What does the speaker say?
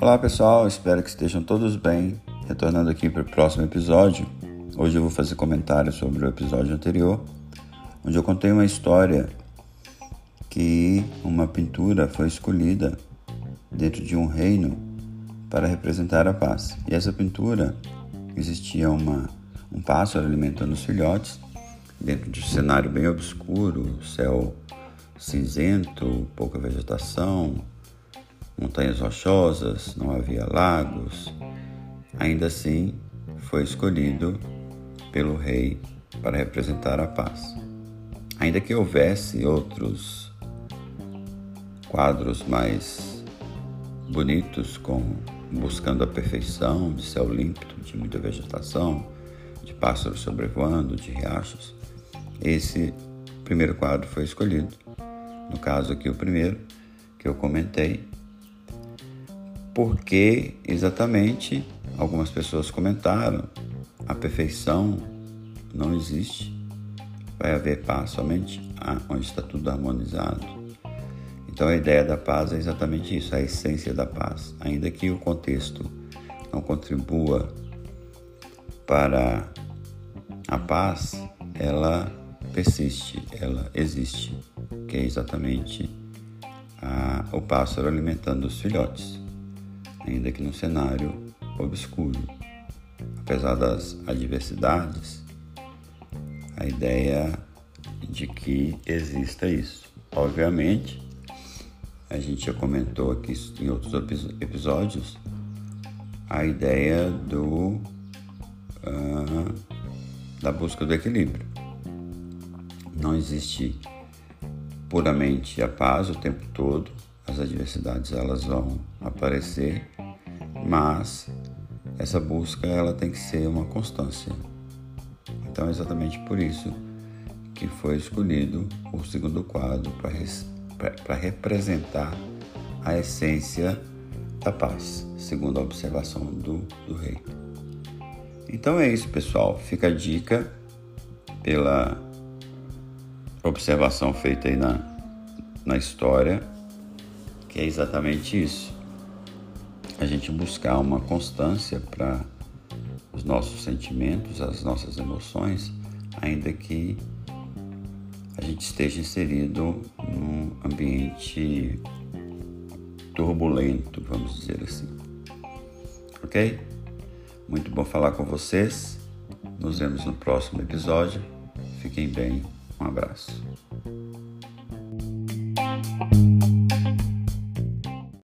Olá pessoal, espero que estejam todos bem. Retornando aqui para o próximo episódio, hoje eu vou fazer comentários sobre o episódio anterior, onde eu contei uma história que uma pintura foi escolhida dentro de um reino para representar a paz. E essa pintura existia uma, um pássaro alimentando os filhotes dentro de um cenário bem obscuro, céu cinzento, pouca vegetação, montanhas rochosas, não havia lagos. Ainda assim, foi escolhido pelo rei para representar a paz. Ainda que houvesse outros quadros mais bonitos, como buscando a perfeição, de céu límpido, de muita vegetação, de pássaros sobrevoando, de riachos, esse primeiro quadro foi escolhido. No caso aqui, o primeiro que eu comentei, porque exatamente algumas pessoas comentaram: a perfeição não existe. Vai haver paz somente onde está tudo harmonizado. Então a ideia da paz é exatamente isso, a essência da paz. Ainda que o contexto não contribua para a paz, ela persiste, ela existe, que é exatamente a, o pássaro alimentando os filhotes ainda que num cenário obscuro. Apesar das adversidades, a ideia de que exista isso. Obviamente, a gente já comentou aqui em outros episódios a ideia do uh, da busca do equilíbrio. Não existe puramente a paz o tempo todo, as adversidades elas vão aparecer mas essa busca ela tem que ser uma constância. Então é exatamente por isso que foi escolhido o segundo quadro para representar a essência da paz, segundo a observação do, do rei. Então é isso, pessoal. Fica a dica pela observação feita aí na, na história, que é exatamente isso a gente buscar uma constância para os nossos sentimentos, as nossas emoções, ainda que a gente esteja inserido num ambiente turbulento, vamos dizer assim. Ok? Muito bom falar com vocês. Nos vemos no próximo episódio. Fiquem bem. Um abraço.